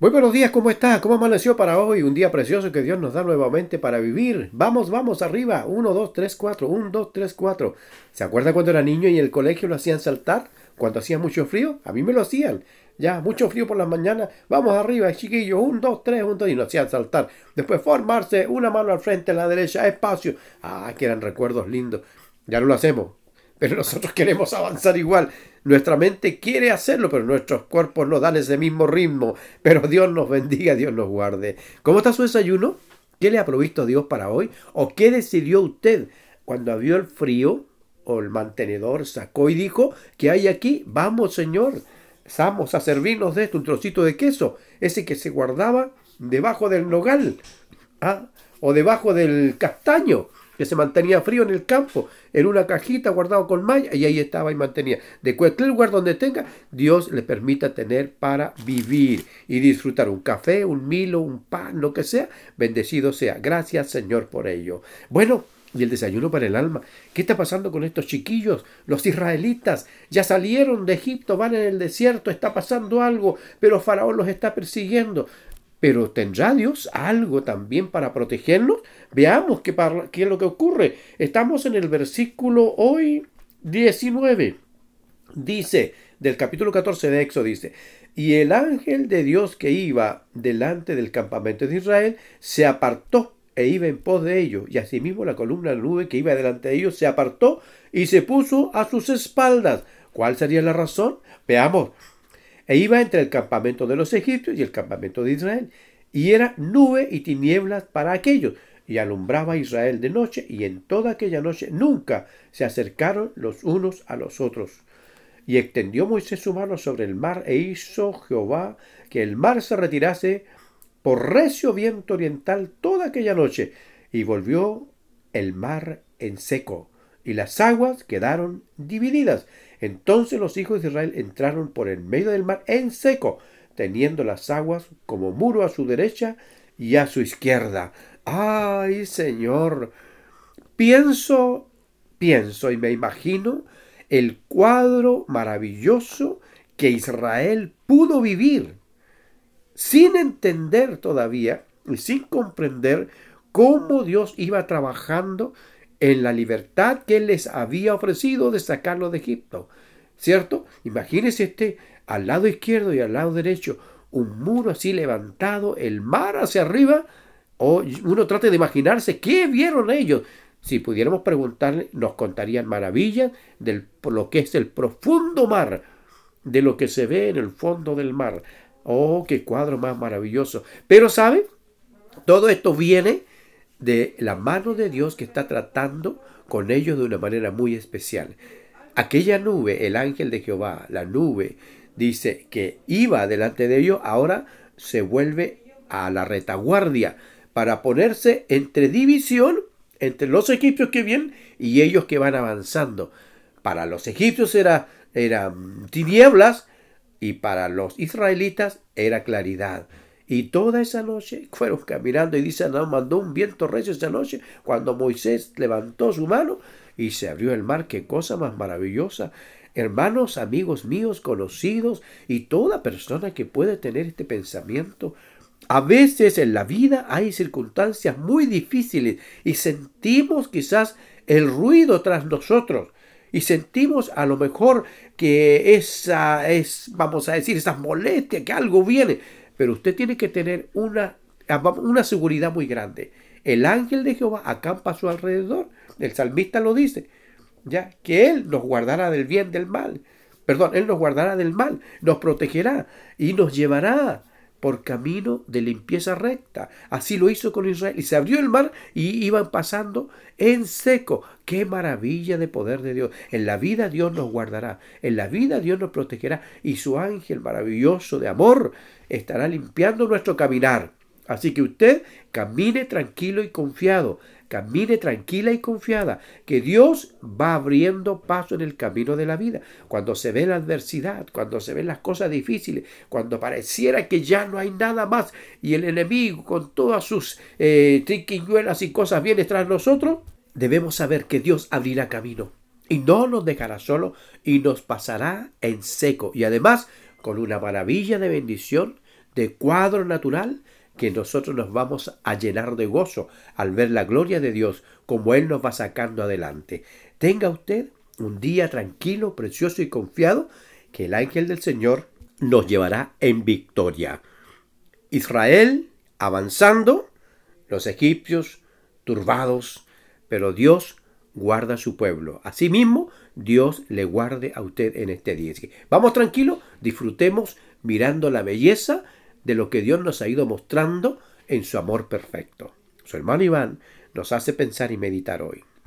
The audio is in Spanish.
Muy buenos días, ¿cómo está? ¿Cómo amaneció para hoy? Un día precioso que Dios nos da nuevamente para vivir. Vamos, vamos, arriba. 1, 2, 3, 4. 1, 2, 3, 4. ¿Se acuerda cuando era niño y en el colegio lo hacían saltar? Cuando hacía mucho frío, a mí me lo hacían. Ya, mucho frío por las mañanas. Vamos arriba, chiquillos. 1, 2, 3, 1, 2. Y nos hacían saltar. Después formarse, una mano al frente, a la derecha, espacio. Ah, que eran recuerdos lindos. Ya no lo hacemos. Pero nosotros queremos avanzar igual. Nuestra mente quiere hacerlo, pero nuestros cuerpos no dan ese mismo ritmo. Pero Dios nos bendiga, Dios nos guarde. ¿Cómo está su desayuno? ¿Qué le ha provisto Dios para hoy? ¿O qué decidió usted cuando vio el frío o el mantenedor sacó y dijo, ¿qué hay aquí? Vamos, Señor, vamos a servirnos de esto, un trocito de queso, ese que se guardaba debajo del nogal ¿ah? o debajo del castaño que se mantenía frío en el campo, en una cajita guardado con malla, y ahí estaba y mantenía. De cualquier lugar donde tenga, Dios le permita tener para vivir y disfrutar un café, un milo, un pan, lo que sea, bendecido sea. Gracias Señor por ello. Bueno, y el desayuno para el alma. ¿Qué está pasando con estos chiquillos? Los israelitas ya salieron de Egipto, van en el desierto, está pasando algo, pero Faraón los está persiguiendo. Pero ¿tendrá Dios algo también para protegernos? Veamos qué, es lo que ocurre. Estamos en el versículo hoy 19. Dice, del capítulo 14 de Éxodo, dice, y el ángel de Dios que iba delante del campamento de Israel se apartó e iba en pos de ellos, y asimismo la columna de nube que iba delante de ellos se apartó y se puso a sus espaldas. ¿Cuál sería la razón? Veamos, e iba entre el campamento de los egipcios y el campamento de Israel, y era nube y tinieblas para aquellos, y alumbraba a Israel de noche, y en toda aquella noche nunca se acercaron los unos a los otros. Y extendió Moisés su mano sobre el mar, e hizo Jehová que el mar se retirase por recio viento oriental toda aquella noche, y volvió el mar en seco, y las aguas quedaron divididas, entonces los hijos de Israel entraron por el medio del mar en seco, teniendo las aguas como muro a su derecha y a su izquierda. ¡Ay, Señor! Pienso, pienso y me imagino el cuadro maravilloso que Israel pudo vivir sin entender todavía y sin comprender cómo Dios iba trabajando en la libertad que Él les había ofrecido de sacarlo de Egipto. ¿Cierto? Imagínense este al lado izquierdo y al lado derecho, un muro así levantado, el mar hacia arriba. O uno trate de imaginarse qué vieron ellos. Si pudiéramos preguntarle, nos contarían maravillas de lo que es el profundo mar, de lo que se ve en el fondo del mar. Oh, qué cuadro más maravilloso. Pero, ¿sabe? Todo esto viene de la mano de Dios que está tratando con ellos de una manera muy especial. Aquella nube, el ángel de Jehová, la nube, dice que iba delante de ellos, ahora se vuelve a la retaguardia para ponerse entre división entre los egipcios que vienen y ellos que van avanzando. Para los egipcios era, eran tinieblas y para los israelitas era claridad. Y toda esa noche fueron caminando y dice, no, mandó un viento recio esa noche cuando Moisés levantó su mano y se abrió el mar. Qué cosa más maravillosa. Hermanos, amigos míos, conocidos y toda persona que puede tener este pensamiento, a veces en la vida hay circunstancias muy difíciles y sentimos quizás el ruido tras nosotros y sentimos a lo mejor que esa es, vamos a decir, esas molestias, que algo viene. Pero usted tiene que tener una, una seguridad muy grande. El ángel de Jehová acampa a su alrededor. El salmista lo dice. Ya, que Él nos guardará del bien del mal. Perdón, Él nos guardará del mal, nos protegerá y nos llevará por camino de limpieza recta. Así lo hizo con Israel. Y se abrió el mar y iban pasando en seco. Qué maravilla de poder de Dios. En la vida Dios nos guardará. En la vida Dios nos protegerá. Y su ángel maravilloso de amor estará limpiando nuestro caminar. Así que usted camine tranquilo y confiado. Camine tranquila y confiada, que Dios va abriendo paso en el camino de la vida. Cuando se ve la adversidad, cuando se ven las cosas difíciles, cuando pareciera que ya no hay nada más y el enemigo con todas sus eh, triquiñuelas y cosas viene tras nosotros, debemos saber que Dios abrirá camino y no nos dejará solo y nos pasará en seco y además con una maravilla de bendición de cuadro natural que nosotros nos vamos a llenar de gozo al ver la gloria de Dios como Él nos va sacando adelante. Tenga usted un día tranquilo, precioso y confiado que el ángel del Señor nos llevará en victoria. Israel avanzando, los egipcios turbados, pero Dios guarda a su pueblo. Asimismo, Dios le guarde a usted en este día. Vamos tranquilos, disfrutemos mirando la belleza de lo que Dios nos ha ido mostrando en su amor perfecto. Su hermano Iván nos hace pensar y meditar hoy.